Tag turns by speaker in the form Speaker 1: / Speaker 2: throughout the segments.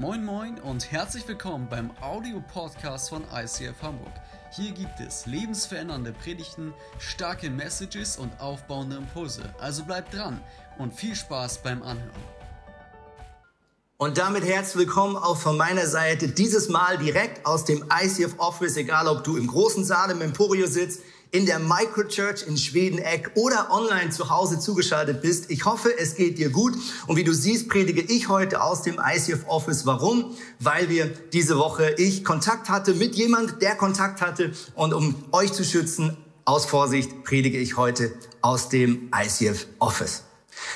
Speaker 1: Moin Moin und herzlich willkommen beim Audio-Podcast von ICF Hamburg. Hier gibt es lebensverändernde Predigten, starke Messages und aufbauende Impulse. Also bleibt dran und viel Spaß beim Anhören.
Speaker 2: Und damit herzlich willkommen auch von meiner Seite, dieses Mal direkt aus dem ICF Office, egal ob du im großen Saal im Emporio sitzt, in der Microchurch in Schwedeneck oder online zu Hause zugeschaltet bist. Ich hoffe, es geht dir gut. Und wie du siehst, predige ich heute aus dem ICF Office. Warum? Weil wir diese Woche ich Kontakt hatte mit jemand, der Kontakt hatte. Und um euch zu schützen, aus Vorsicht predige ich heute aus dem ICF Office.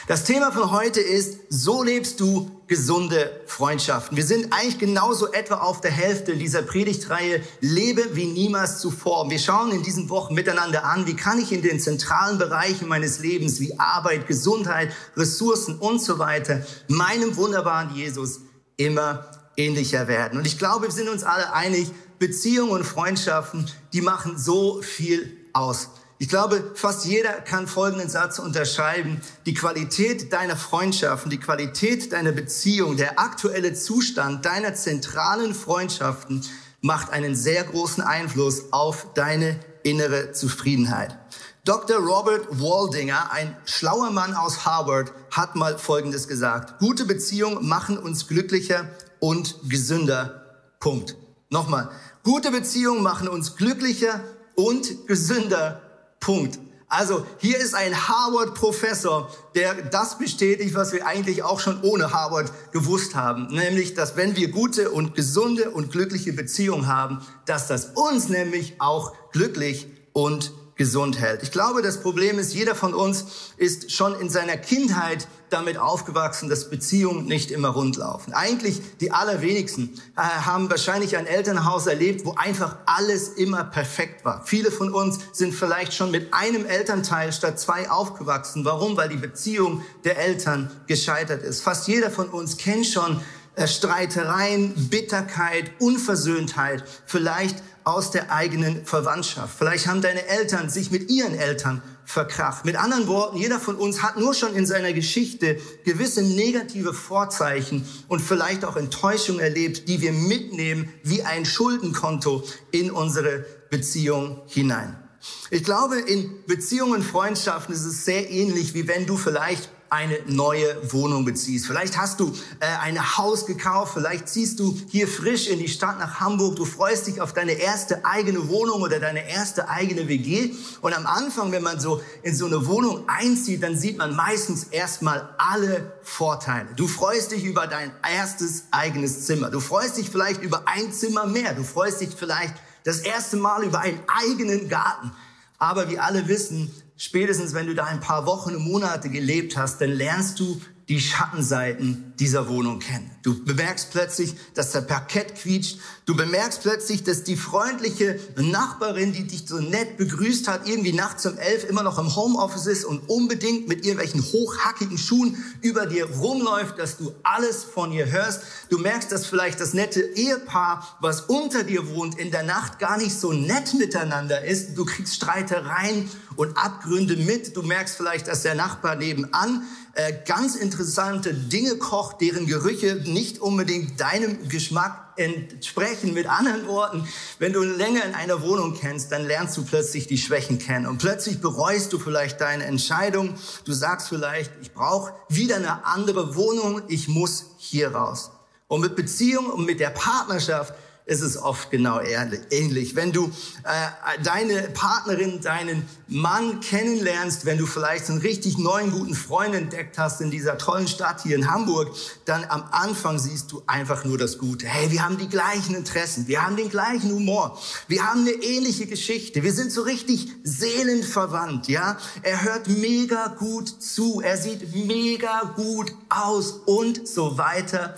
Speaker 2: Das Thema von heute ist, so lebst du gesunde Freundschaften. Wir sind eigentlich genauso etwa auf der Hälfte dieser Predigtreihe Lebe wie niemals zuvor. Wir schauen in diesen Wochen miteinander an, wie kann ich in den zentralen Bereichen meines Lebens wie Arbeit, Gesundheit, Ressourcen und so weiter meinem wunderbaren Jesus immer ähnlicher werden. Und ich glaube, wir sind uns alle einig, Beziehungen und Freundschaften, die machen so viel aus. Ich glaube, fast jeder kann folgenden Satz unterschreiben. Die Qualität deiner Freundschaften, die Qualität deiner Beziehung, der aktuelle Zustand deiner zentralen Freundschaften macht einen sehr großen Einfluss auf deine innere Zufriedenheit. Dr. Robert Waldinger, ein schlauer Mann aus Harvard, hat mal Folgendes gesagt. Gute Beziehungen machen uns glücklicher und gesünder. Punkt. Nochmal. Gute Beziehungen machen uns glücklicher und gesünder. Punkt. Also hier ist ein Harvard-Professor, der das bestätigt, was wir eigentlich auch schon ohne Harvard gewusst haben, nämlich, dass wenn wir gute und gesunde und glückliche Beziehungen haben, dass das uns nämlich auch glücklich und gesund hält. Ich glaube, das Problem ist, jeder von uns ist schon in seiner Kindheit damit aufgewachsen, dass Beziehungen nicht immer rund laufen. Eigentlich die allerwenigsten äh, haben wahrscheinlich ein Elternhaus erlebt, wo einfach alles immer perfekt war. Viele von uns sind vielleicht schon mit einem Elternteil statt zwei aufgewachsen. Warum? Weil die Beziehung der Eltern gescheitert ist. Fast jeder von uns kennt schon äh, Streitereien, Bitterkeit, Unversöhntheit, vielleicht aus der eigenen Verwandtschaft. Vielleicht haben deine Eltern sich mit ihren Eltern verkracht. Mit anderen Worten, jeder von uns hat nur schon in seiner Geschichte gewisse negative Vorzeichen und vielleicht auch Enttäuschung erlebt, die wir mitnehmen wie ein Schuldenkonto in unsere Beziehung hinein. Ich glaube, in Beziehungen, Freundschaften ist es sehr ähnlich, wie wenn du vielleicht eine neue Wohnung beziehst. Vielleicht hast du äh, ein Haus gekauft, vielleicht ziehst du hier frisch in die Stadt nach Hamburg, du freust dich auf deine erste eigene Wohnung oder deine erste eigene WG. Und am Anfang, wenn man so in so eine Wohnung einzieht, dann sieht man meistens erstmal alle Vorteile. Du freust dich über dein erstes eigenes Zimmer. Du freust dich vielleicht über ein Zimmer mehr. Du freust dich vielleicht das erste Mal über einen eigenen Garten. Aber wir alle wissen, spätestens wenn du da ein paar Wochen und Monate gelebt hast, dann lernst du die Schattenseiten dieser Wohnung kennen. Du bemerkst plötzlich, dass der Parkett quietscht. Du bemerkst plötzlich, dass die freundliche Nachbarin, die dich so nett begrüßt hat, irgendwie nachts um elf immer noch im Homeoffice ist und unbedingt mit irgendwelchen hochhackigen Schuhen über dir rumläuft, dass du alles von ihr hörst. Du merkst, dass vielleicht das nette Ehepaar, was unter dir wohnt, in der Nacht gar nicht so nett miteinander ist. Du kriegst Streitereien und Abgründe mit. Du merkst vielleicht, dass der Nachbar nebenan äh, ganz interessante Dinge kocht, deren Gerüche nicht unbedingt deinem Geschmack entsprechen. Mit anderen Worten, wenn du länger in einer Wohnung kennst, dann lernst du plötzlich die Schwächen kennen und plötzlich bereust du vielleicht deine Entscheidung. Du sagst vielleicht, ich brauche wieder eine andere Wohnung, ich muss hier raus. Und mit Beziehung und mit der Partnerschaft ist es oft genau ähnlich. Wenn du äh, deine Partnerin, deinen Mann kennenlernst, wenn du vielleicht einen richtig neuen guten Freund entdeckt hast in dieser tollen Stadt hier in Hamburg, dann am Anfang siehst du einfach nur das Gute. Hey, wir haben die gleichen Interessen, wir haben den gleichen Humor, wir haben eine ähnliche Geschichte, wir sind so richtig seelenverwandt, ja. Er hört mega gut zu, er sieht mega gut aus und so weiter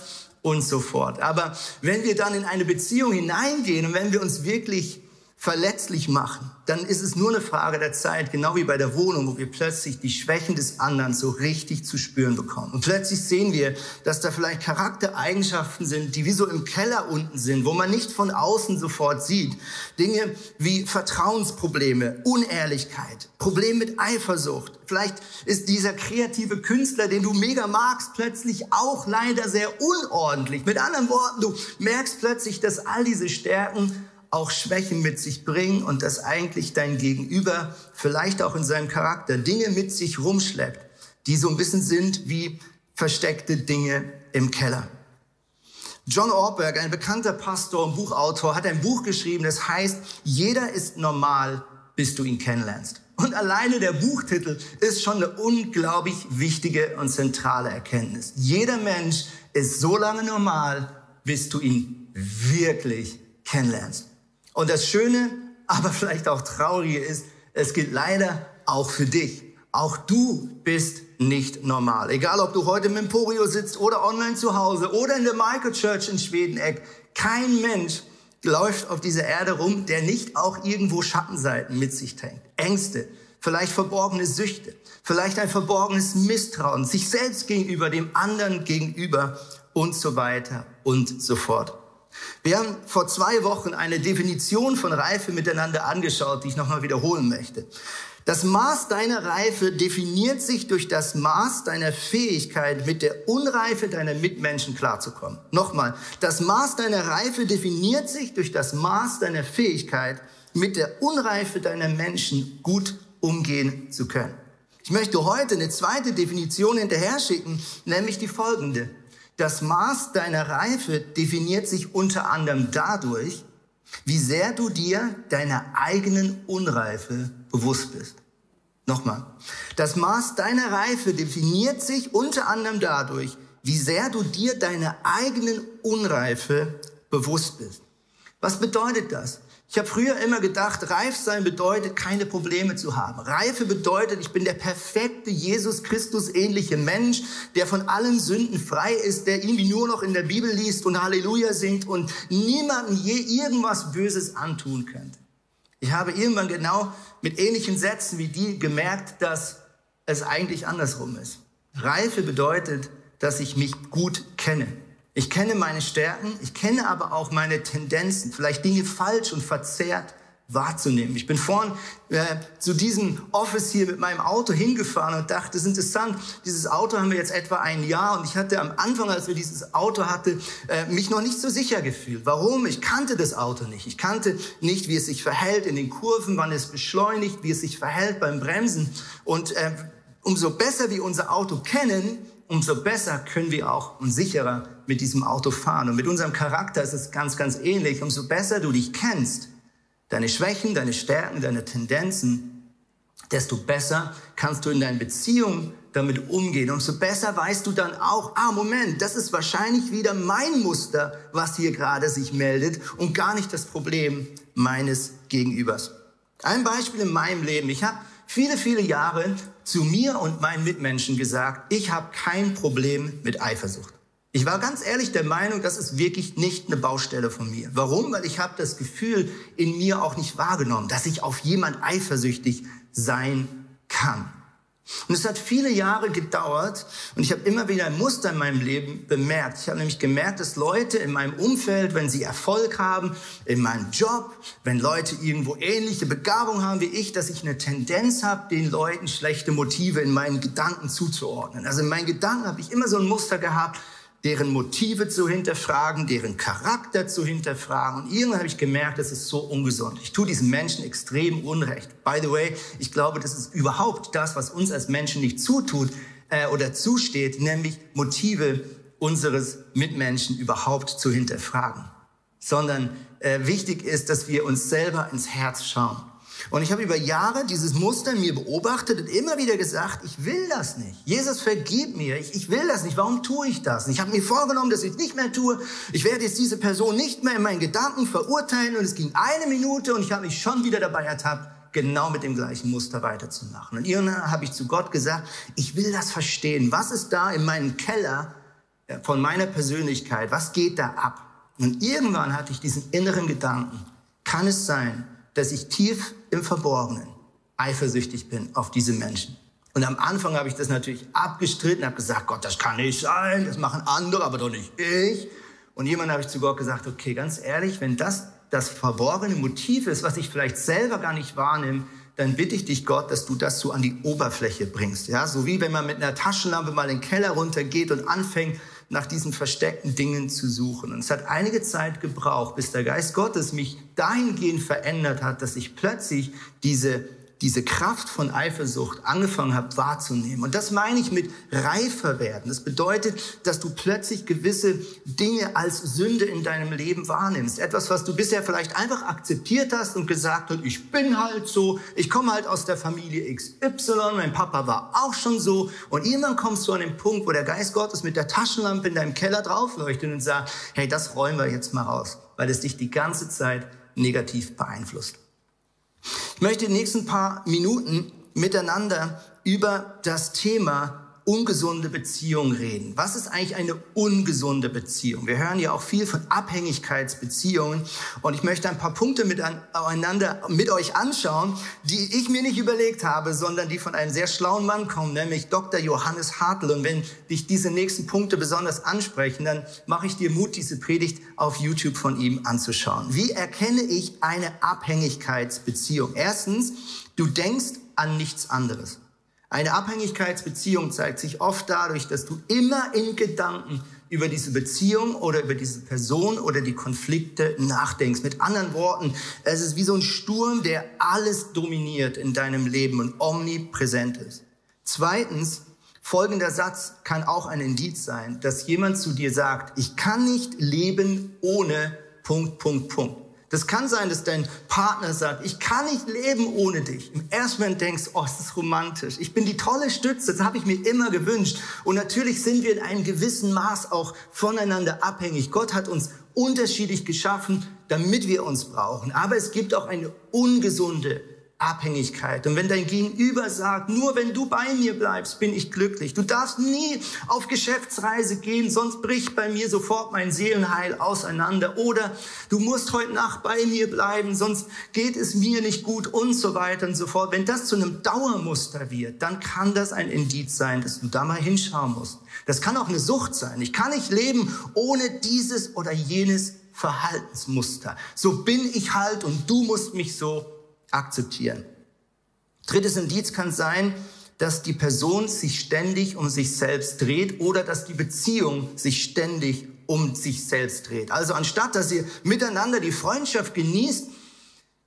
Speaker 2: und so fort. Aber wenn wir dann in eine Beziehung hineingehen und wenn wir uns wirklich verletzlich machen, dann ist es nur eine Frage der Zeit, genau wie bei der Wohnung, wo wir plötzlich die Schwächen des anderen so richtig zu spüren bekommen. Und plötzlich sehen wir, dass da vielleicht Charaktereigenschaften sind, die wie so im Keller unten sind, wo man nicht von außen sofort sieht. Dinge wie Vertrauensprobleme, Unehrlichkeit, Problem mit Eifersucht. Vielleicht ist dieser kreative Künstler, den du mega magst, plötzlich auch leider sehr unordentlich. Mit anderen Worten, du merkst plötzlich, dass all diese Stärken auch Schwächen mit sich bringen und dass eigentlich dein Gegenüber vielleicht auch in seinem Charakter Dinge mit sich rumschleppt, die so ein bisschen sind wie versteckte Dinge im Keller. John Ortberg, ein bekannter Pastor und Buchautor, hat ein Buch geschrieben, das heißt, jeder ist normal, bis du ihn kennenlernst. Und alleine der Buchtitel ist schon eine unglaublich wichtige und zentrale Erkenntnis. Jeder Mensch ist so lange normal, bis du ihn wirklich kennenlernst. Und das Schöne, aber vielleicht auch Traurige ist, es gilt leider auch für dich. Auch du bist nicht normal. Egal, ob du heute im Emporio sitzt oder online zu Hause oder in der Michael Church in Schwedeneck. Kein Mensch läuft auf dieser Erde rum, der nicht auch irgendwo Schattenseiten mit sich trägt. Ängste, vielleicht verborgene Süchte, vielleicht ein verborgenes Misstrauen, sich selbst gegenüber, dem anderen gegenüber und so weiter und so fort. Wir haben vor zwei Wochen eine Definition von Reife miteinander angeschaut, die ich nochmal wiederholen möchte. Das Maß deiner Reife definiert sich durch das Maß deiner Fähigkeit, mit der Unreife deiner Mitmenschen klarzukommen. Nochmal, das Maß deiner Reife definiert sich durch das Maß deiner Fähigkeit, mit der Unreife deiner Menschen gut umgehen zu können. Ich möchte heute eine zweite Definition hinterher schicken, nämlich die folgende. Das Maß deiner Reife definiert sich unter anderem dadurch, wie sehr du dir deiner eigenen Unreife bewusst bist. Nochmal. Das Maß deiner Reife definiert sich unter anderem dadurch, wie sehr du dir deiner eigenen Unreife bewusst bist. Was bedeutet das? Ich habe früher immer gedacht, reif sein bedeutet, keine Probleme zu haben. Reife bedeutet, ich bin der perfekte Jesus Christus ähnliche Mensch, der von allen Sünden frei ist, der irgendwie nur noch in der Bibel liest und Halleluja singt und niemandem je irgendwas Böses antun könnte. Ich habe irgendwann genau mit ähnlichen Sätzen wie die gemerkt, dass es eigentlich andersrum ist. Reife bedeutet, dass ich mich gut kenne. Ich kenne meine Stärken, ich kenne aber auch meine Tendenzen, vielleicht Dinge falsch und verzerrt wahrzunehmen. Ich bin vorhin äh, zu diesem Office hier mit meinem Auto hingefahren und dachte, das ist interessant, dieses Auto haben wir jetzt etwa ein Jahr und ich hatte am Anfang, als wir dieses Auto hatten, äh, mich noch nicht so sicher gefühlt. Warum? Ich kannte das Auto nicht. Ich kannte nicht, wie es sich verhält in den Kurven, wann es beschleunigt, wie es sich verhält beim Bremsen. Und äh, umso besser wir unser Auto kennen, umso besser können wir auch und sicherer mit diesem Auto fahren. Und mit unserem Charakter ist es ganz, ganz ähnlich. Umso besser du dich kennst, deine Schwächen, deine Stärken, deine Tendenzen, desto besser kannst du in deinen Beziehungen damit umgehen. Umso besser weißt du dann auch, ah, Moment, das ist wahrscheinlich wieder mein Muster, was hier gerade sich meldet und gar nicht das Problem meines Gegenübers. Ein Beispiel in meinem Leben. Ich habe viele, viele Jahre zu mir und meinen Mitmenschen gesagt, ich habe kein Problem mit Eifersucht. Ich war ganz ehrlich der Meinung, das ist wirklich nicht eine Baustelle von mir. Warum? Weil ich habe das Gefühl in mir auch nicht wahrgenommen, dass ich auf jemand eifersüchtig sein kann. Und es hat viele Jahre gedauert und ich habe immer wieder ein Muster in meinem Leben bemerkt. Ich habe nämlich gemerkt, dass Leute in meinem Umfeld, wenn sie Erfolg haben, in meinem Job, wenn Leute irgendwo ähnliche Begabung haben wie ich, dass ich eine Tendenz habe, den Leuten schlechte Motive in meinen Gedanken zuzuordnen. Also in meinen Gedanken habe ich immer so ein Muster gehabt, deren Motive zu hinterfragen, deren Charakter zu hinterfragen. Und irgendwann habe ich gemerkt, das ist so ungesund. Ich tue diesen Menschen extrem Unrecht. By the way, ich glaube, das ist überhaupt das, was uns als Menschen nicht zutut äh, oder zusteht, nämlich Motive unseres Mitmenschen überhaupt zu hinterfragen. Sondern äh, wichtig ist, dass wir uns selber ins Herz schauen. Und ich habe über Jahre dieses Muster mir beobachtet und immer wieder gesagt, ich will das nicht. Jesus vergib mir, ich, ich will das nicht. Warum tue ich das? Ich habe mir vorgenommen, dass ich es nicht mehr tue. Ich werde jetzt diese Person nicht mehr in meinen Gedanken verurteilen. Und es ging eine Minute und ich habe mich schon wieder dabei ertappt, genau mit dem gleichen Muster weiterzumachen. Und irgendwann habe ich zu Gott gesagt, ich will das verstehen. Was ist da in meinem Keller äh, von meiner Persönlichkeit? Was geht da ab? Und irgendwann hatte ich diesen inneren Gedanken. Kann es sein, dass ich tief im Verborgenen eifersüchtig bin auf diese Menschen. Und am Anfang habe ich das natürlich abgestritten, habe gesagt, Gott, das kann nicht sein, das machen andere, aber doch nicht ich. Und jemand habe ich zu Gott gesagt, okay, ganz ehrlich, wenn das das verborgene Motiv ist, was ich vielleicht selber gar nicht wahrnehme, dann bitte ich dich, Gott, dass du das so an die Oberfläche bringst. Ja, so wie wenn man mit einer Taschenlampe mal in den Keller runtergeht und anfängt, nach diesen versteckten Dingen zu suchen. Und es hat einige Zeit gebraucht, bis der Geist Gottes mich dahingehend verändert hat, dass ich plötzlich diese diese Kraft von Eifersucht angefangen habe wahrzunehmen. Und das meine ich mit reifer werden. Das bedeutet, dass du plötzlich gewisse Dinge als Sünde in deinem Leben wahrnimmst. Etwas, was du bisher vielleicht einfach akzeptiert hast und gesagt hast, ich bin halt so, ich komme halt aus der Familie XY, mein Papa war auch schon so. Und irgendwann kommst du an den Punkt, wo der Geist Gottes mit der Taschenlampe in deinem Keller draufleuchtet und sagt, hey, das räumen wir jetzt mal raus, weil es dich die ganze Zeit negativ beeinflusst. Ich möchte in den nächsten paar Minuten miteinander über das Thema ungesunde Beziehung reden. Was ist eigentlich eine ungesunde Beziehung? Wir hören ja auch viel von Abhängigkeitsbeziehungen und ich möchte ein paar Punkte miteinander mit euch anschauen, die ich mir nicht überlegt habe, sondern die von einem sehr schlauen Mann kommen, nämlich Dr. Johannes Hartl. Und wenn dich diese nächsten Punkte besonders ansprechen, dann mache ich dir Mut, diese Predigt auf YouTube von ihm anzuschauen. Wie erkenne ich eine Abhängigkeitsbeziehung? Erstens, du denkst an nichts anderes. Eine Abhängigkeitsbeziehung zeigt sich oft dadurch, dass du immer in Gedanken über diese Beziehung oder über diese Person oder die Konflikte nachdenkst. Mit anderen Worten, es ist wie so ein Sturm, der alles dominiert in deinem Leben und omnipräsent ist. Zweitens, folgender Satz kann auch ein Indiz sein, dass jemand zu dir sagt, ich kann nicht leben ohne Punkt, Punkt, Punkt. Das kann sein, dass dein Partner sagt, ich kann nicht leben ohne dich. Im ersten Moment denkst, oh, ist das romantisch. Ich bin die tolle Stütze, das habe ich mir immer gewünscht. Und natürlich sind wir in einem gewissen Maß auch voneinander abhängig. Gott hat uns unterschiedlich geschaffen, damit wir uns brauchen. Aber es gibt auch eine ungesunde Abhängigkeit. Und wenn dein Gegenüber sagt, nur wenn du bei mir bleibst, bin ich glücklich. Du darfst nie auf Geschäftsreise gehen, sonst bricht bei mir sofort mein Seelenheil auseinander. Oder du musst heute Nacht bei mir bleiben, sonst geht es mir nicht gut und so weiter und so fort. Wenn das zu einem Dauermuster wird, dann kann das ein Indiz sein, dass du da mal hinschauen musst. Das kann auch eine Sucht sein. Ich kann nicht leben ohne dieses oder jenes Verhaltensmuster. So bin ich halt und du musst mich so akzeptieren. Drittes Indiz kann sein, dass die Person sich ständig um sich selbst dreht oder dass die Beziehung sich ständig um sich selbst dreht. Also anstatt dass ihr miteinander die Freundschaft genießt,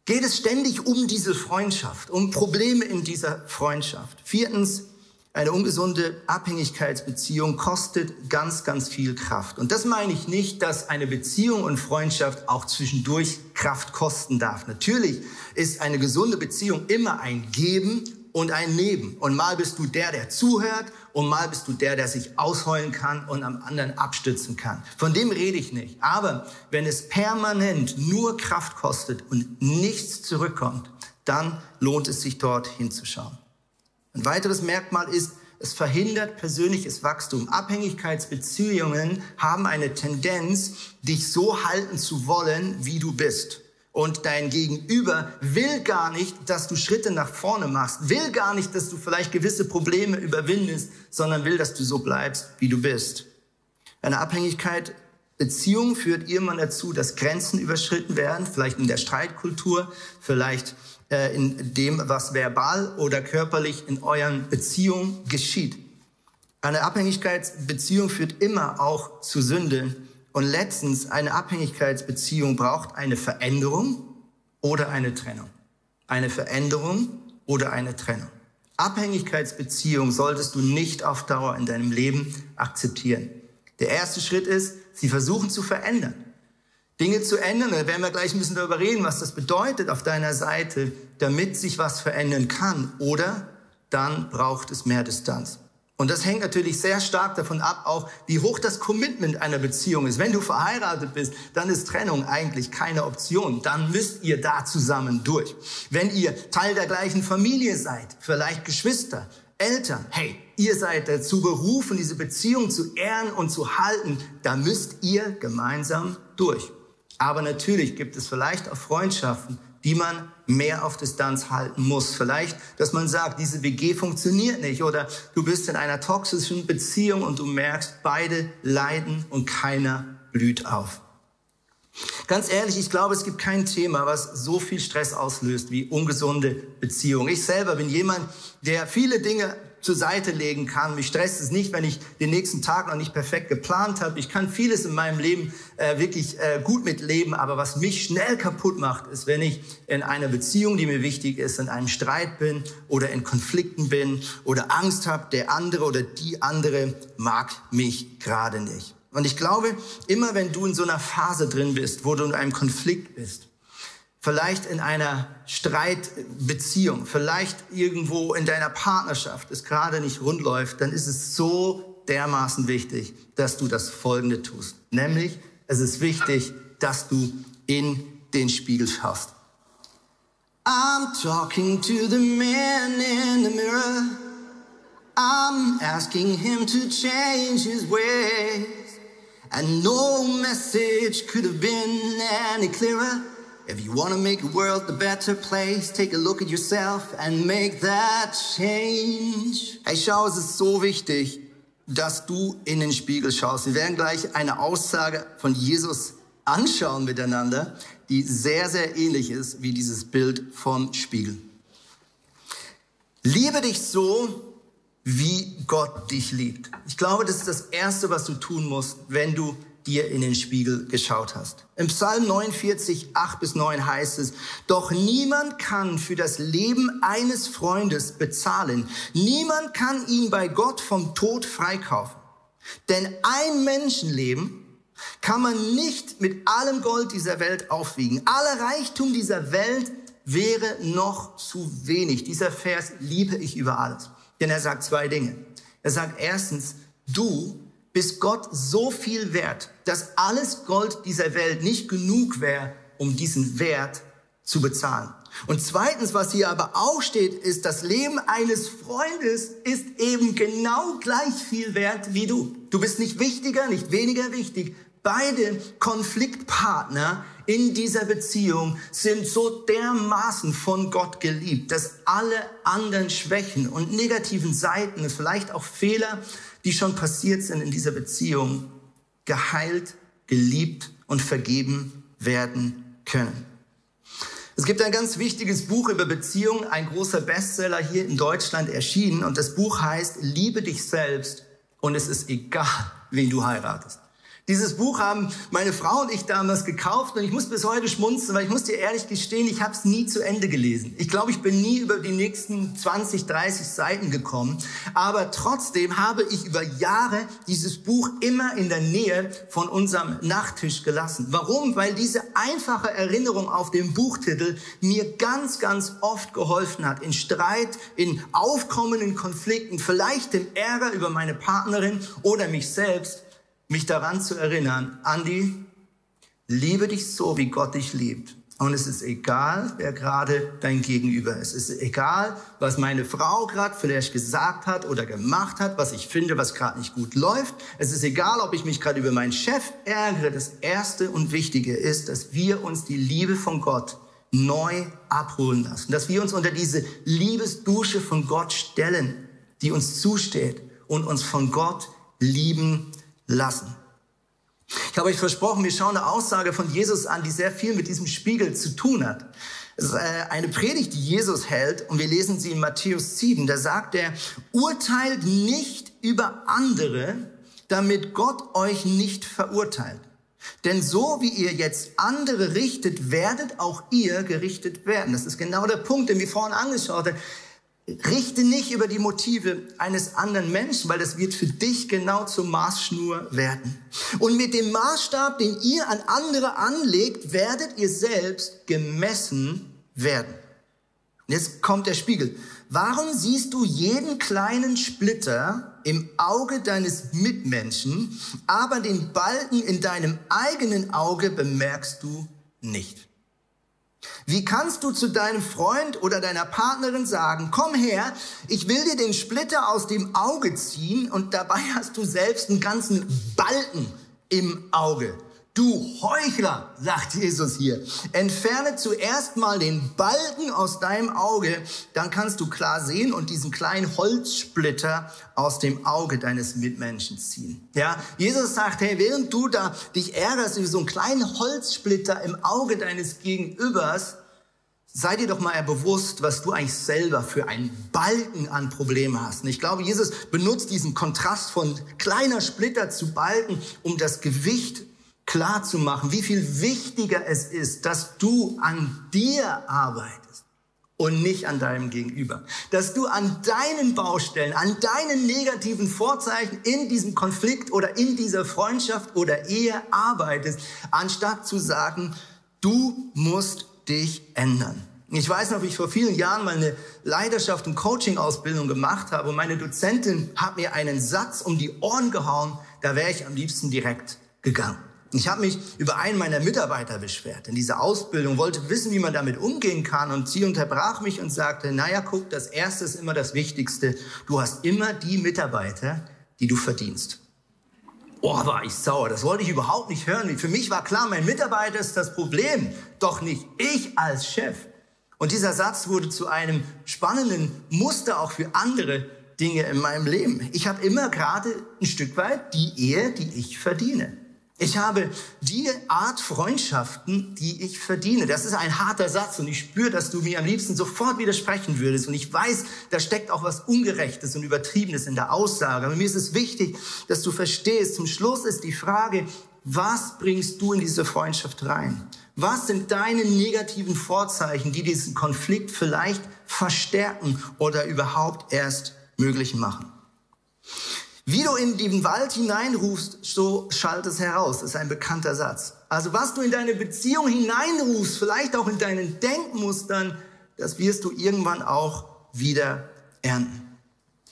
Speaker 2: geht es ständig um diese Freundschaft, um Probleme in dieser Freundschaft. Viertens, eine ungesunde Abhängigkeitsbeziehung kostet ganz, ganz viel Kraft. Und das meine ich nicht, dass eine Beziehung und Freundschaft auch zwischendurch Kraft kosten darf. Natürlich ist eine gesunde Beziehung immer ein Geben und ein Nehmen. Und mal bist du der, der zuhört und mal bist du der, der sich ausheulen kann und am anderen abstützen kann. Von dem rede ich nicht. Aber wenn es permanent nur Kraft kostet und nichts zurückkommt, dann lohnt es sich dort hinzuschauen. Ein weiteres Merkmal ist, es verhindert persönliches Wachstum. Abhängigkeitsbeziehungen haben eine Tendenz, dich so halten zu wollen, wie du bist. Und dein Gegenüber will gar nicht, dass du Schritte nach vorne machst, will gar nicht, dass du vielleicht gewisse Probleme überwindest, sondern will, dass du so bleibst, wie du bist. Eine Abhängigkeit Beziehung führt irgendwann dazu, dass Grenzen überschritten werden, vielleicht in der Streitkultur, vielleicht äh, in dem, was verbal oder körperlich in euren Beziehungen geschieht. Eine Abhängigkeitsbeziehung führt immer auch zu Sünde. Und letztens, eine Abhängigkeitsbeziehung braucht eine Veränderung oder eine Trennung. Eine Veränderung oder eine Trennung. Abhängigkeitsbeziehung solltest du nicht auf Dauer in deinem Leben akzeptieren. Der erste Schritt ist, sie versuchen zu verändern. Dinge zu ändern. Da werden wir gleich ein bisschen darüber reden, was das bedeutet auf deiner Seite, damit sich was verändern kann. Oder dann braucht es mehr Distanz. Und das hängt natürlich sehr stark davon ab, auch wie hoch das Commitment einer Beziehung ist. Wenn du verheiratet bist, dann ist Trennung eigentlich keine Option. Dann müsst ihr da zusammen durch. Wenn ihr Teil der gleichen Familie seid, vielleicht Geschwister, Eltern, hey, ihr seid dazu berufen, diese Beziehung zu ehren und zu halten. Da müsst ihr gemeinsam durch. Aber natürlich gibt es vielleicht auch Freundschaften, die man mehr auf Distanz halten muss. Vielleicht, dass man sagt, diese WG funktioniert nicht oder du bist in einer toxischen Beziehung und du merkst, beide leiden und keiner blüht auf. Ganz ehrlich, ich glaube, es gibt kein Thema, was so viel Stress auslöst wie ungesunde Beziehungen. Ich selber bin jemand, der viele Dinge zur Seite legen kann. Mich stresst es nicht, wenn ich den nächsten Tag noch nicht perfekt geplant habe. Ich kann vieles in meinem Leben äh, wirklich äh, gut mitleben, aber was mich schnell kaputt macht, ist, wenn ich in einer Beziehung, die mir wichtig ist, in einem Streit bin oder in Konflikten bin oder Angst habe, der andere oder die andere mag mich gerade nicht. Und ich glaube, immer wenn du in so einer Phase drin bist, wo du in einem Konflikt bist, vielleicht in einer Streitbeziehung, vielleicht irgendwo in deiner Partnerschaft es gerade nicht rund läuft, dann ist es so dermaßen wichtig, dass du das Folgende tust. Nämlich, es ist wichtig, dass du in den Spiegel schaust. I'm talking to the man in the mirror. I'm asking him to change his ways. And no message could have been any clearer. If you want make the world a better place, take a look at yourself and make that change. Hey, schau, es ist so wichtig, dass du in den Spiegel schaust. Wir werden gleich eine Aussage von Jesus anschauen miteinander, die sehr, sehr ähnlich ist wie dieses Bild vom Spiegel. Liebe dich so, wie Gott dich liebt. Ich glaube, das ist das Erste, was du tun musst, wenn du dir in den Spiegel geschaut hast. Im Psalm 49, 8 bis 9 heißt es, doch niemand kann für das Leben eines Freundes bezahlen. Niemand kann ihn bei Gott vom Tod freikaufen. Denn ein Menschenleben kann man nicht mit allem Gold dieser Welt aufwiegen. Aller Reichtum dieser Welt wäre noch zu wenig. Dieser Vers liebe ich über alles. Denn er sagt zwei Dinge. Er sagt erstens, du bist Gott so viel wert, dass alles Gold dieser Welt nicht genug wäre, um diesen Wert zu bezahlen. Und zweitens, was hier aber auch steht, ist, das Leben eines Freundes ist eben genau gleich viel wert wie du. Du bist nicht wichtiger, nicht weniger wichtig. Beide Konfliktpartner in dieser Beziehung sind so dermaßen von Gott geliebt, dass alle anderen Schwächen und negativen Seiten, vielleicht auch Fehler, die schon passiert sind in dieser Beziehung, geheilt, geliebt und vergeben werden können. Es gibt ein ganz wichtiges Buch über Beziehungen, ein großer Bestseller hier in Deutschland erschienen und das Buch heißt Liebe dich selbst und es ist egal, wen du heiratest. Dieses Buch haben meine Frau und ich damals gekauft und ich muss bis heute schmunzeln, weil ich muss dir ehrlich gestehen, ich habe es nie zu Ende gelesen. Ich glaube, ich bin nie über die nächsten 20, 30 Seiten gekommen, aber trotzdem habe ich über Jahre dieses Buch immer in der Nähe von unserem Nachttisch gelassen. Warum? Weil diese einfache Erinnerung auf den Buchtitel mir ganz, ganz oft geholfen hat. In Streit, in aufkommenden Konflikten, vielleicht im Ärger über meine Partnerin oder mich selbst mich daran zu erinnern, Andi, liebe dich so, wie Gott dich liebt. Und es ist egal, wer gerade dein Gegenüber ist. Es ist egal, was meine Frau gerade vielleicht gesagt hat oder gemacht hat, was ich finde, was gerade nicht gut läuft. Es ist egal, ob ich mich gerade über meinen Chef ärgere. Das Erste und Wichtige ist, dass wir uns die Liebe von Gott neu abholen lassen. Dass wir uns unter diese Liebesdusche von Gott stellen, die uns zusteht und uns von Gott lieben lassen. Ich habe euch versprochen, wir schauen eine Aussage von Jesus an, die sehr viel mit diesem Spiegel zu tun hat. Es ist äh, eine Predigt, die Jesus hält und wir lesen sie in Matthäus 7. Da sagt er, urteilt nicht über andere, damit Gott euch nicht verurteilt. Denn so wie ihr jetzt andere richtet, werdet auch ihr gerichtet werden. Das ist genau der Punkt, den wir vorhin angeschaut haben. Richte nicht über die Motive eines anderen Menschen, weil das wird für dich genau zur Maßschnur werden. Und mit dem Maßstab, den ihr an andere anlegt, werdet ihr selbst gemessen werden. Und jetzt kommt der Spiegel. Warum siehst du jeden kleinen Splitter im Auge deines Mitmenschen, aber den Balken in deinem eigenen Auge bemerkst du nicht? Wie kannst du zu deinem Freund oder deiner Partnerin sagen, komm her, ich will dir den Splitter aus dem Auge ziehen und dabei hast du selbst einen ganzen Balken im Auge. Du Heuchler, sagt Jesus hier, entferne zuerst mal den Balken aus deinem Auge, dann kannst du klar sehen und diesen kleinen Holzsplitter aus dem Auge deines Mitmenschen ziehen. Ja, Jesus sagt, hey, während du da dich ärgerst über so einen kleinen Holzsplitter im Auge deines Gegenübers, sei dir doch mal bewusst, was du eigentlich selber für einen Balken an Problemen hast. Und ich glaube, Jesus benutzt diesen Kontrast von kleiner Splitter zu Balken, um das Gewicht klar zu machen, wie viel wichtiger es ist, dass du an dir arbeitest und nicht an deinem Gegenüber. Dass du an deinen Baustellen, an deinen negativen Vorzeichen in diesem Konflikt oder in dieser Freundschaft oder Ehe arbeitest, anstatt zu sagen, du musst dich ändern. Ich weiß noch, wie ich vor vielen Jahren meine Leidenschaft und Coaching-Ausbildung gemacht habe und meine Dozentin hat mir einen Satz um die Ohren gehauen, da wäre ich am liebsten direkt gegangen. Ich habe mich über einen meiner Mitarbeiter beschwert in dieser Ausbildung, wollte wissen, wie man damit umgehen kann und sie unterbrach mich und sagte, naja, guck, das Erste ist immer das Wichtigste. Du hast immer die Mitarbeiter, die du verdienst. Oh, war ich sauer. Das wollte ich überhaupt nicht hören. Für mich war klar, mein Mitarbeiter ist das Problem, doch nicht ich als Chef. Und dieser Satz wurde zu einem spannenden Muster auch für andere Dinge in meinem Leben. Ich habe immer gerade ein Stück weit die Ehe, die ich verdiene. Ich habe die Art Freundschaften, die ich verdiene. Das ist ein harter Satz und ich spüre, dass du mir am liebsten sofort widersprechen würdest. Und ich weiß, da steckt auch was Ungerechtes und Übertriebenes in der Aussage. Aber mir ist es wichtig, dass du verstehst, zum Schluss ist die Frage, was bringst du in diese Freundschaft rein? Was sind deine negativen Vorzeichen, die diesen Konflikt vielleicht verstärken oder überhaupt erst möglich machen? Wie du in den Wald hineinrufst, so schallt es heraus. Das ist ein bekannter Satz. Also was du in deine Beziehung hineinrufst, vielleicht auch in deinen Denkmustern, das wirst du irgendwann auch wieder ernten.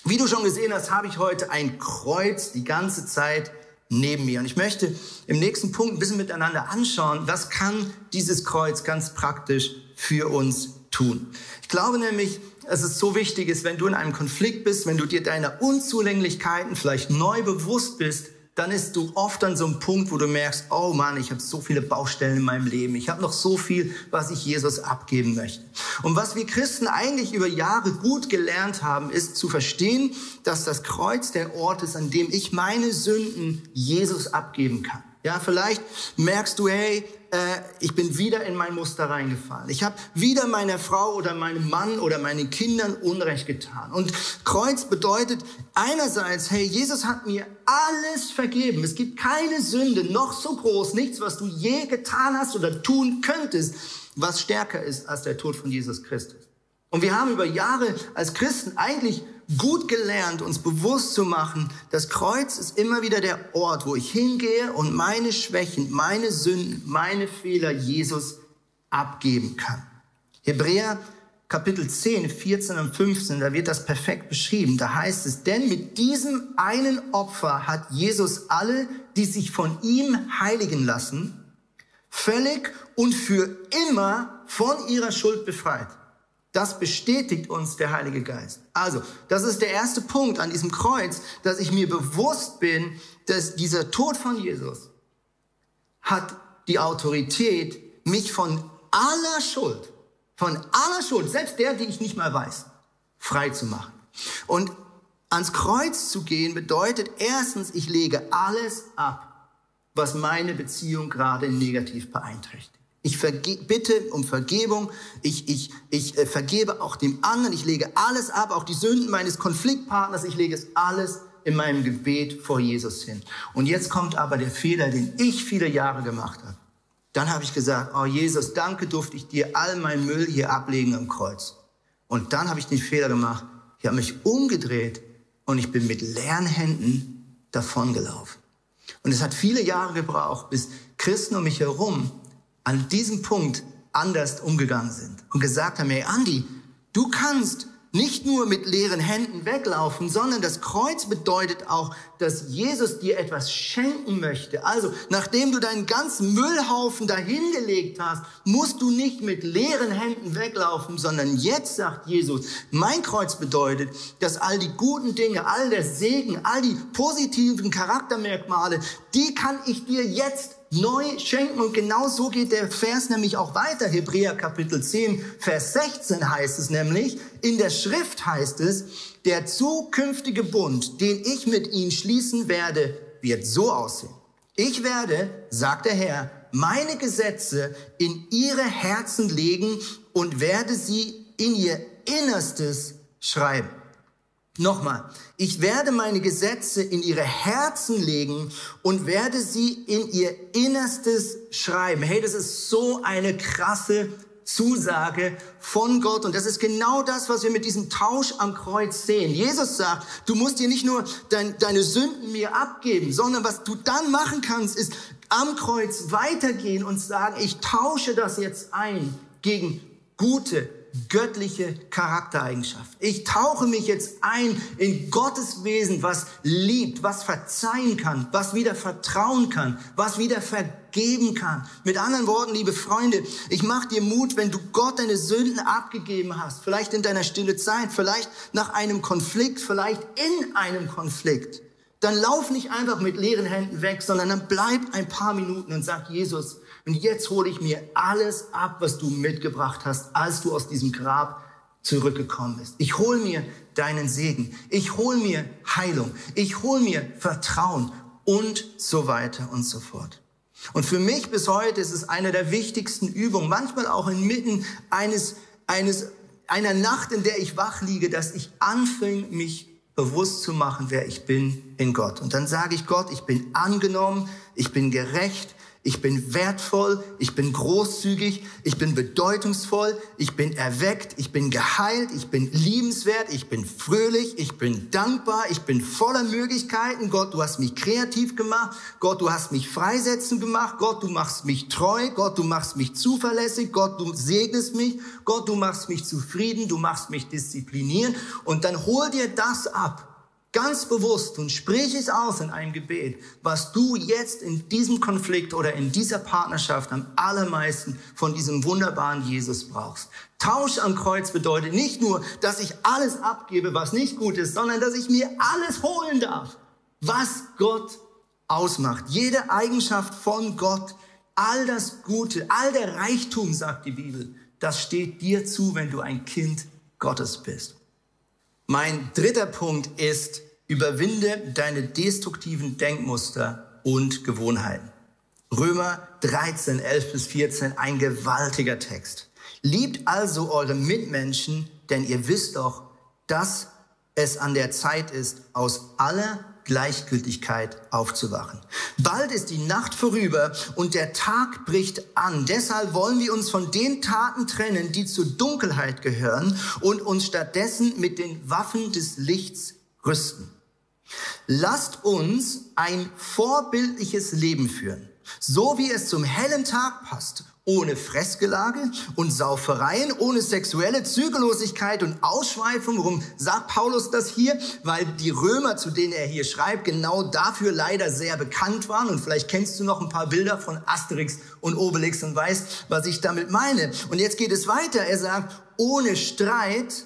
Speaker 2: Wie du schon gesehen hast, habe ich heute ein Kreuz die ganze Zeit neben mir. Und ich möchte im nächsten Punkt ein bisschen miteinander anschauen, was kann dieses Kreuz ganz praktisch für uns tun. Ich glaube nämlich, dass es so wichtig ist, wenn du in einem Konflikt bist, wenn du dir deiner Unzulänglichkeiten vielleicht neu bewusst bist, dann ist du oft an so einem Punkt, wo du merkst, oh Mann, ich habe so viele Baustellen in meinem Leben. Ich habe noch so viel, was ich Jesus abgeben möchte. Und was wir Christen eigentlich über Jahre gut gelernt haben, ist zu verstehen, dass das Kreuz der Ort ist, an dem ich meine Sünden Jesus abgeben kann. Ja, vielleicht merkst du, hey, äh, ich bin wieder in mein Muster reingefallen. Ich habe wieder meiner Frau oder meinem Mann oder meinen Kindern Unrecht getan. Und Kreuz bedeutet einerseits, hey, Jesus hat mir alles vergeben. Es gibt keine Sünde, noch so groß, nichts, was du je getan hast oder tun könntest, was stärker ist als der Tod von Jesus Christus. Und wir haben über Jahre als Christen eigentlich gut gelernt, uns bewusst zu machen, das Kreuz ist immer wieder der Ort, wo ich hingehe und meine Schwächen, meine Sünden, meine Fehler Jesus abgeben kann. Hebräer Kapitel 10, 14 und 15, da wird das perfekt beschrieben. Da heißt es, denn mit diesem einen Opfer hat Jesus alle, die sich von ihm heiligen lassen, völlig und für immer von ihrer Schuld befreit. Das bestätigt uns der Heilige Geist. Also, das ist der erste Punkt an diesem Kreuz, dass ich mir bewusst bin, dass dieser Tod von Jesus hat die Autorität, mich von aller Schuld, von aller Schuld, selbst der, die ich nicht mal weiß, frei zu machen. Und ans Kreuz zu gehen bedeutet erstens, ich lege alles ab, was meine Beziehung gerade negativ beeinträchtigt. Ich bitte um Vergebung. Ich, ich, ich äh, vergebe auch dem anderen. Ich lege alles ab, auch die Sünden meines Konfliktpartners. Ich lege es alles in meinem Gebet vor Jesus hin. Und jetzt kommt aber der Fehler, den ich viele Jahre gemacht habe. Dann habe ich gesagt, oh Jesus, danke durfte ich dir all meinen Müll hier ablegen am Kreuz. Und dann habe ich den Fehler gemacht. Ich habe mich umgedreht und ich bin mit leeren Händen davongelaufen. Und es hat viele Jahre gebraucht, bis Christen um mich herum an diesem Punkt anders umgegangen sind und gesagt haben, hey Andi, du kannst nicht nur mit leeren Händen weglaufen, sondern das Kreuz bedeutet auch, dass Jesus dir etwas schenken möchte. Also, nachdem du deinen ganzen Müllhaufen dahingelegt hast, musst du nicht mit leeren Händen weglaufen, sondern jetzt sagt Jesus, mein Kreuz bedeutet, dass all die guten Dinge, all der Segen, all die positiven Charaktermerkmale, die kann ich dir jetzt neu schenken. Und genau so geht der Vers nämlich auch weiter. Hebräer Kapitel 10, Vers 16 heißt es nämlich, in der Schrift heißt es, der zukünftige Bund, den ich mit ihnen schließen werde, wird so aussehen. Ich werde, sagt der Herr, meine Gesetze in ihre Herzen legen und werde sie in ihr Innerstes schreiben. Nochmal, ich werde meine Gesetze in ihre Herzen legen und werde sie in ihr Innerstes schreiben. Hey, das ist so eine krasse Zusage von Gott. Und das ist genau das, was wir mit diesem Tausch am Kreuz sehen. Jesus sagt, du musst dir nicht nur dein, deine Sünden mir abgeben, sondern was du dann machen kannst, ist am Kreuz weitergehen und sagen, ich tausche das jetzt ein gegen gute, göttliche Charaktereigenschaft. Ich tauche mich jetzt ein in Gottes Wesen, was liebt, was verzeihen kann, was wieder vertrauen kann, was wieder vergeben kann. Mit anderen Worten, liebe Freunde, ich mache dir Mut, wenn du Gott deine Sünden abgegeben hast, vielleicht in deiner stille Zeit, vielleicht nach einem Konflikt, vielleicht in einem Konflikt, dann lauf nicht einfach mit leeren Händen weg, sondern dann bleib ein paar Minuten und sag Jesus, und jetzt hole ich mir alles ab, was du mitgebracht hast, als du aus diesem Grab zurückgekommen bist. Ich hole mir deinen Segen. Ich hole mir Heilung. Ich hole mir Vertrauen und so weiter und so fort. Und für mich bis heute ist es eine der wichtigsten Übungen, manchmal auch inmitten eines, eines, einer Nacht, in der ich wach liege, dass ich anfing, mich bewusst zu machen, wer ich bin in Gott. Und dann sage ich Gott, ich bin angenommen, ich bin gerecht, ich bin wertvoll, ich bin großzügig, ich bin bedeutungsvoll, ich bin erweckt, ich bin geheilt, ich bin liebenswert, ich bin fröhlich, ich bin dankbar, ich bin voller Möglichkeiten. Gott, du hast mich kreativ gemacht. Gott, du hast mich freisetzen gemacht. Gott, du machst mich treu. Gott, du machst mich zuverlässig. Gott, du segnest mich. Gott, du machst mich zufrieden. Du machst mich disziplinieren. Und dann hol dir das ab ganz bewusst und sprich es aus in einem Gebet, was du jetzt in diesem Konflikt oder in dieser Partnerschaft am allermeisten von diesem wunderbaren Jesus brauchst. Tausch am Kreuz bedeutet nicht nur, dass ich alles abgebe, was nicht gut ist, sondern dass ich mir alles holen darf, was Gott ausmacht. Jede Eigenschaft von Gott, all das Gute, all der Reichtum, sagt die Bibel, das steht dir zu, wenn du ein Kind Gottes bist. Mein dritter Punkt ist, überwinde deine destruktiven Denkmuster und Gewohnheiten. Römer 13, 11 bis 14, ein gewaltiger Text. Liebt also eure Mitmenschen, denn ihr wisst doch, dass es an der Zeit ist, aus aller Gleichgültigkeit aufzuwachen. Bald ist die Nacht vorüber und der Tag bricht an. Deshalb wollen wir uns von den Taten trennen, die zur Dunkelheit gehören und uns stattdessen mit den Waffen des Lichts rüsten. Lasst uns ein vorbildliches Leben führen, so wie es zum hellen Tag passt ohne Fressgelage und Saufereien, ohne sexuelle Zügellosigkeit und Ausschweifung. Warum sagt Paulus das hier? Weil die Römer, zu denen er hier schreibt, genau dafür leider sehr bekannt waren. Und vielleicht kennst du noch ein paar Bilder von Asterix und Obelix und weißt, was ich damit meine. Und jetzt geht es weiter. Er sagt, ohne Streit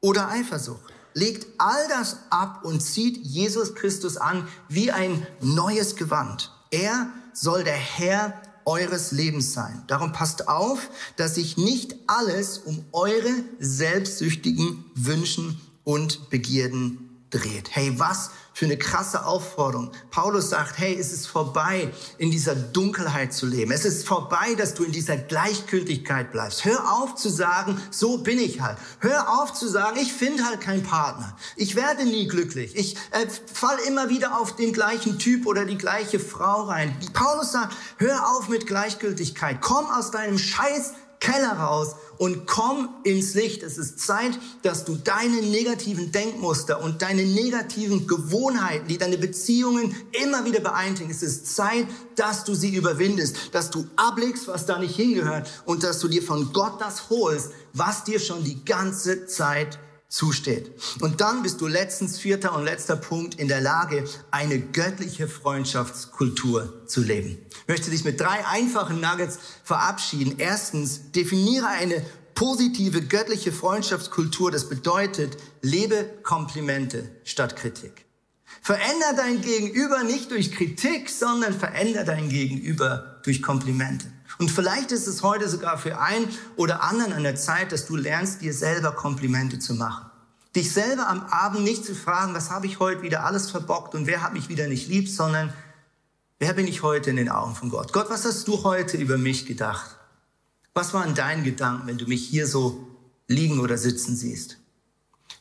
Speaker 2: oder Eifersucht. Legt all das ab und zieht Jesus Christus an wie ein neues Gewand. Er soll der Herr eures Lebens sein. Darum passt auf, dass sich nicht alles um eure selbstsüchtigen Wünschen und Begierden dreht. Hey, was für eine krasse Aufforderung. Paulus sagt, hey, es ist vorbei, in dieser Dunkelheit zu leben. Es ist vorbei, dass du in dieser Gleichgültigkeit bleibst. Hör auf zu sagen, so bin ich halt. Hör auf zu sagen, ich finde halt keinen Partner. Ich werde nie glücklich. Ich äh, fall immer wieder auf den gleichen Typ oder die gleiche Frau rein. Paulus sagt, hör auf mit Gleichgültigkeit. Komm aus deinem Scheiß Keller raus und komm ins Licht. Es ist Zeit, dass du deine negativen Denkmuster und deine negativen Gewohnheiten, die deine Beziehungen immer wieder beeinträchtigen, es ist Zeit, dass du sie überwindest, dass du ablegst, was da nicht hingehört und dass du dir von Gott das holst, was dir schon die ganze Zeit zusteht. Und dann bist du letztens, vierter und letzter Punkt, in der Lage, eine göttliche Freundschaftskultur zu leben. Ich möchte dich mit drei einfachen Nuggets verabschieden. Erstens, definiere eine positive göttliche Freundschaftskultur. Das bedeutet, lebe Komplimente statt Kritik. Veränder dein Gegenüber nicht durch Kritik, sondern veränder dein Gegenüber durch Komplimente. Und vielleicht ist es heute sogar für einen oder anderen an der Zeit, dass du lernst, dir selber Komplimente zu machen. Dich selber am Abend nicht zu fragen, was habe ich heute wieder alles verbockt und wer hat mich wieder nicht lieb, sondern wer bin ich heute in den Augen von Gott? Gott, was hast du heute über mich gedacht? Was waren deine Gedanken, wenn du mich hier so liegen oder sitzen siehst?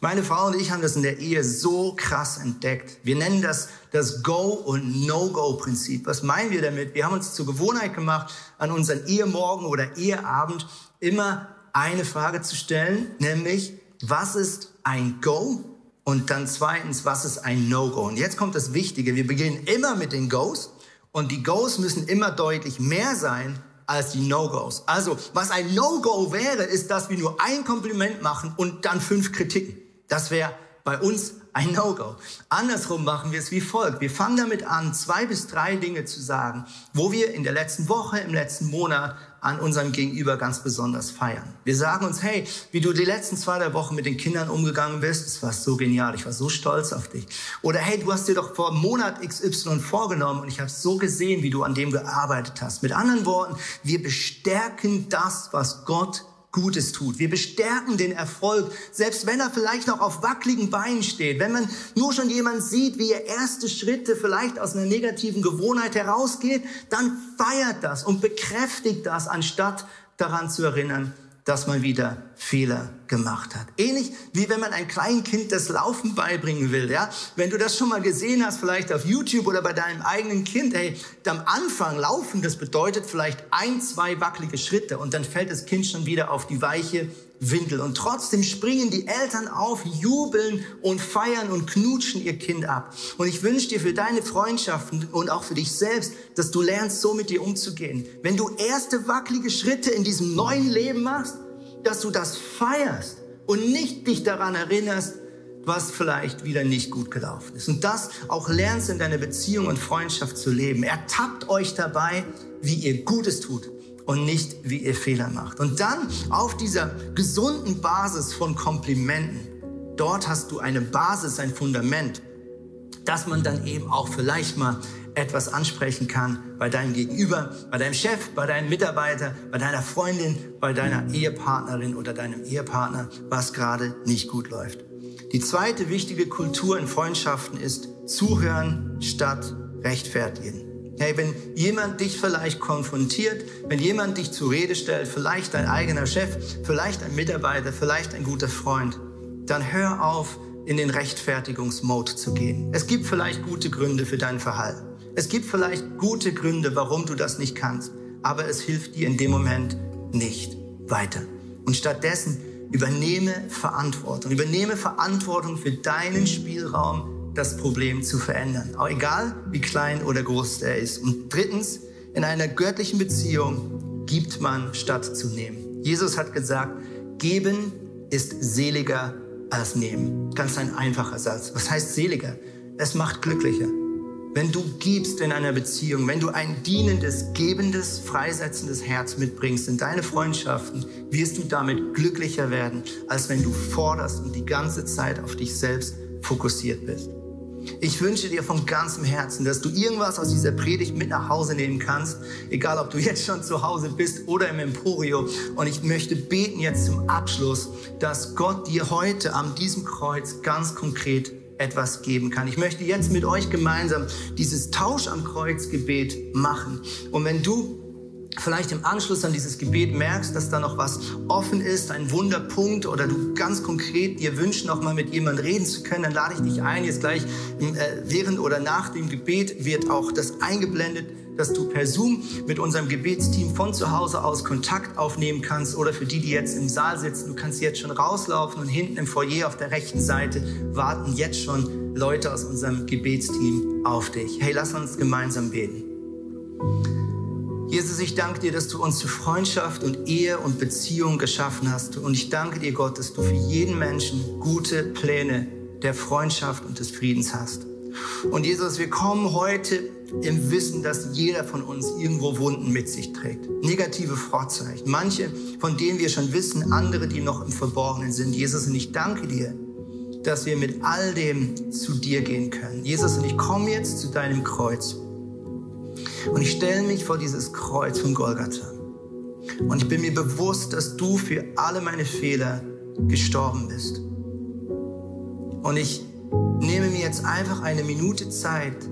Speaker 2: Meine Frau und ich haben das in der Ehe so krass entdeckt. Wir nennen das das Go- und No-Go-Prinzip. Was meinen wir damit? Wir haben uns zur Gewohnheit gemacht, an unseren Ehemorgen oder Eheabend immer eine Frage zu stellen, nämlich, was ist ein Go? Und dann zweitens, was ist ein No-Go? Und jetzt kommt das Wichtige. Wir beginnen immer mit den Goes und die Goes müssen immer deutlich mehr sein als die No-Gos. Also, was ein No-Go wäre, ist, dass wir nur ein Kompliment machen und dann fünf Kritiken. Das wäre bei uns ein No-Go. Andersrum machen wir es wie folgt. Wir fangen damit an, zwei bis drei Dinge zu sagen, wo wir in der letzten Woche, im letzten Monat an unserem Gegenüber ganz besonders feiern. Wir sagen uns, hey, wie du die letzten zwei, drei Wochen mit den Kindern umgegangen bist, das war so genial, ich war so stolz auf dich. Oder hey, du hast dir doch vor Monat XY vorgenommen und ich habe so gesehen, wie du an dem gearbeitet hast. Mit anderen Worten, wir bestärken das, was Gott Gutes tut. Wir bestärken den Erfolg, selbst wenn er vielleicht noch auf wackeligen Beinen steht. Wenn man nur schon jemand sieht, wie er erste Schritte vielleicht aus einer negativen Gewohnheit herausgeht, dann feiert das und bekräftigt das, anstatt daran zu erinnern, dass man wieder Fehler gemacht hat. Ähnlich wie wenn man ein kleines Kind das Laufen beibringen will, ja? Wenn du das schon mal gesehen hast, vielleicht auf YouTube oder bei deinem eigenen Kind, hey, am Anfang laufen, das bedeutet vielleicht ein, zwei wackelige Schritte und dann fällt das Kind schon wieder auf die weiche Windel. Und trotzdem springen die Eltern auf, jubeln und feiern und knutschen ihr Kind ab. Und ich wünsche dir für deine Freundschaften und auch für dich selbst, dass du lernst, so mit dir umzugehen. Wenn du erste wackelige Schritte in diesem neuen Leben machst, dass du das feierst und nicht dich daran erinnerst, was vielleicht wieder nicht gut gelaufen ist. Und das auch lernst in deiner Beziehung und Freundschaft zu leben. Ertappt euch dabei, wie ihr Gutes tut und nicht, wie ihr Fehler macht. Und dann auf dieser gesunden Basis von Komplimenten, dort hast du eine Basis, ein Fundament, dass man dann eben auch vielleicht mal etwas ansprechen kann bei deinem Gegenüber, bei deinem Chef, bei deinem Mitarbeiter, bei deiner Freundin, bei deiner Ehepartnerin oder deinem Ehepartner, was gerade nicht gut läuft. Die zweite wichtige Kultur in Freundschaften ist Zuhören statt Rechtfertigen. Hey, wenn jemand dich vielleicht konfrontiert, wenn jemand dich zur Rede stellt, vielleicht dein eigener Chef, vielleicht ein Mitarbeiter, vielleicht ein guter Freund, dann hör auf, in den Rechtfertigungsmode zu gehen. Es gibt vielleicht gute Gründe für dein Verhalten. Es gibt vielleicht gute Gründe, warum du das nicht kannst, aber es hilft dir in dem Moment nicht weiter. Und stattdessen übernehme Verantwortung. Übernehme Verantwortung für deinen Spielraum, das Problem zu verändern. Auch egal, wie klein oder groß er ist. Und drittens, in einer göttlichen Beziehung gibt man statt zu nehmen. Jesus hat gesagt, geben ist seliger als nehmen. Ganz ein einfacher Satz. Was heißt seliger? Es macht glücklicher. Wenn du gibst in einer Beziehung, wenn du ein dienendes, gebendes, freisetzendes Herz mitbringst in deine Freundschaften, wirst du damit glücklicher werden, als wenn du forderst und die ganze Zeit auf dich selbst fokussiert bist. Ich wünsche dir von ganzem Herzen, dass du irgendwas aus dieser Predigt mit nach Hause nehmen kannst, egal ob du jetzt schon zu Hause bist oder im Emporio. Und ich möchte beten jetzt zum Abschluss, dass Gott dir heute an diesem Kreuz ganz konkret etwas geben kann. Ich möchte jetzt mit euch gemeinsam dieses Tausch am Kreuz Gebet machen. Und wenn du vielleicht im Anschluss an dieses Gebet merkst, dass da noch was offen ist, ein Wunderpunkt oder du ganz konkret dir wünschst, noch mal mit jemandem reden zu können, dann lade ich dich ein. Jetzt gleich äh, während oder nach dem Gebet wird auch das eingeblendet dass du per Zoom mit unserem Gebetsteam von zu Hause aus Kontakt aufnehmen kannst oder für die, die jetzt im Saal sitzen, du kannst jetzt schon rauslaufen und hinten im Foyer auf der rechten Seite warten jetzt schon Leute aus unserem Gebetsteam auf dich. Hey, lass uns gemeinsam beten. Jesus, ich danke dir, dass du uns zu Freundschaft und Ehe und Beziehung geschaffen hast. Und ich danke dir, Gott, dass du für jeden Menschen gute Pläne der Freundschaft und des Friedens hast. Und Jesus, wir kommen heute im Wissen, dass jeder von uns irgendwo Wunden mit sich trägt. Negative Vorzeichen. Manche, von denen wir schon wissen, andere, die noch im Verborgenen sind. Jesus, und ich danke dir, dass wir mit all dem zu dir gehen können. Jesus, und ich komme jetzt zu deinem Kreuz. Und ich stelle mich vor dieses Kreuz von Golgatha. Und ich bin mir bewusst, dass du für alle meine Fehler gestorben bist. Und ich nehme mir jetzt einfach eine Minute Zeit,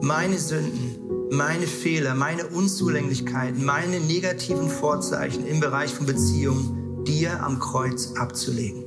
Speaker 2: meine Sünden, meine Fehler, meine Unzulänglichkeiten, meine negativen Vorzeichen im Bereich von Beziehungen dir am Kreuz abzulegen.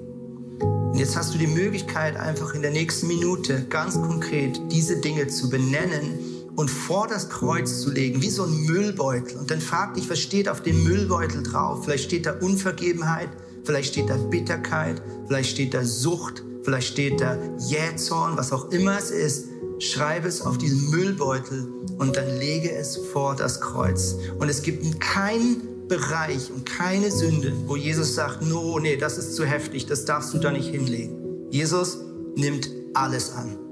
Speaker 2: Und jetzt hast du die Möglichkeit, einfach in der nächsten Minute ganz konkret diese Dinge zu benennen und vor das Kreuz zu legen, wie so ein Müllbeutel. Und dann frag dich, was steht auf dem Müllbeutel drauf? Vielleicht steht da Unvergebenheit, vielleicht steht da Bitterkeit, vielleicht steht da Sucht, vielleicht steht da Jähzorn, was auch immer es ist. Schreibe es auf diesen Müllbeutel und dann lege es vor das Kreuz. Und es gibt keinen Bereich und keine Sünde, wo Jesus sagt, no, nee, das ist zu heftig, das darfst du da nicht hinlegen. Jesus nimmt alles an.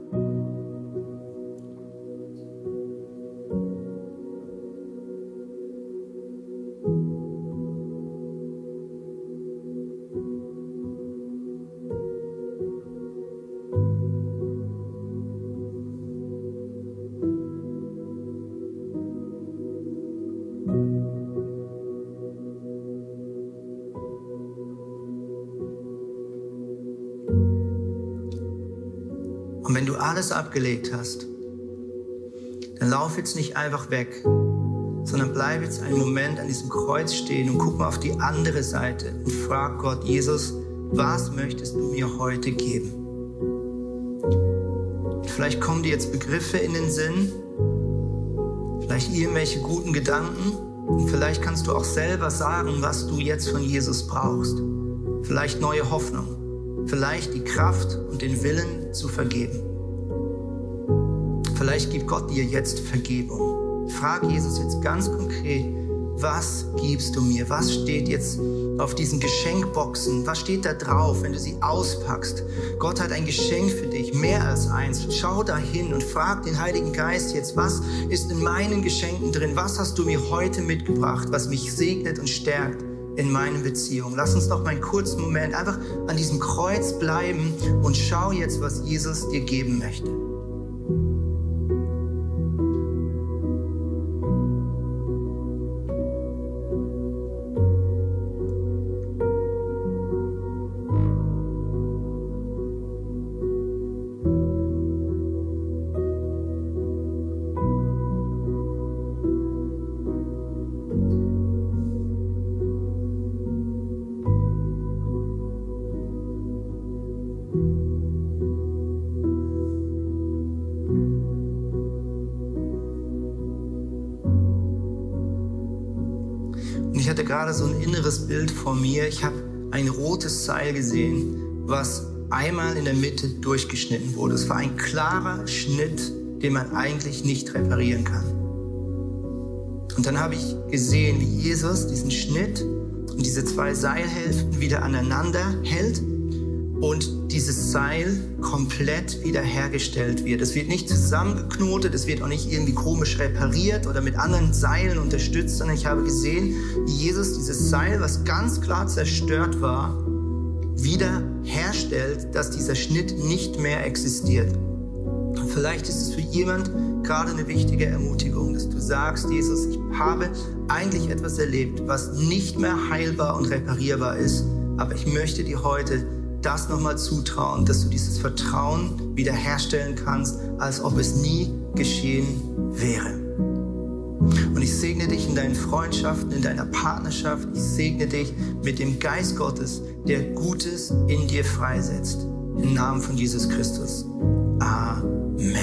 Speaker 2: Alles abgelegt hast, dann lauf jetzt nicht einfach weg, sondern bleib jetzt einen Moment an diesem Kreuz stehen und guck mal auf die andere Seite und frag Gott, Jesus, was möchtest du mir heute geben? Vielleicht kommen dir jetzt Begriffe in den Sinn, vielleicht irgendwelche guten Gedanken und vielleicht kannst du auch selber sagen, was du jetzt von Jesus brauchst. Vielleicht neue Hoffnung vielleicht die Kraft und den Willen zu vergeben. Vielleicht gibt Gott dir jetzt Vergebung. Frag Jesus jetzt ganz konkret, was gibst du mir? Was steht jetzt auf diesen Geschenkboxen? Was steht da drauf, wenn du sie auspackst? Gott hat ein Geschenk für dich, mehr als eins. Schau dahin und frag den Heiligen Geist jetzt, was ist in meinen Geschenken drin? Was hast du mir heute mitgebracht, was mich segnet und stärkt? in meinen Beziehungen. Lass uns doch mal einen kurzen Moment einfach an diesem Kreuz bleiben und schau jetzt, was Jesus dir geben möchte. Ich hatte gerade so ein inneres Bild vor mir. Ich habe ein rotes Seil gesehen, was einmal in der Mitte durchgeschnitten wurde. Es war ein klarer Schnitt, den man eigentlich nicht reparieren kann. Und dann habe ich gesehen, wie Jesus diesen Schnitt und diese zwei Seilhälften wieder aneinander hält und dieses Seil komplett wiederhergestellt wird. Es wird nicht zusammengeknotet, es wird auch nicht irgendwie komisch repariert oder mit anderen Seilen unterstützt, sondern ich habe gesehen, wie Jesus dieses Seil, was ganz klar zerstört war, wiederherstellt, dass dieser Schnitt nicht mehr existiert. Und vielleicht ist es für jemand gerade eine wichtige Ermutigung, dass du sagst, Jesus, ich habe eigentlich etwas erlebt, was nicht mehr heilbar und reparierbar ist, aber ich möchte dir heute das nochmal zutrauen, dass du dieses Vertrauen wiederherstellen kannst, als ob es nie geschehen wäre. Und ich segne dich in deinen Freundschaften, in deiner Partnerschaft. Ich segne dich mit dem Geist Gottes, der Gutes in dir freisetzt. Im Namen von Jesus Christus. Amen.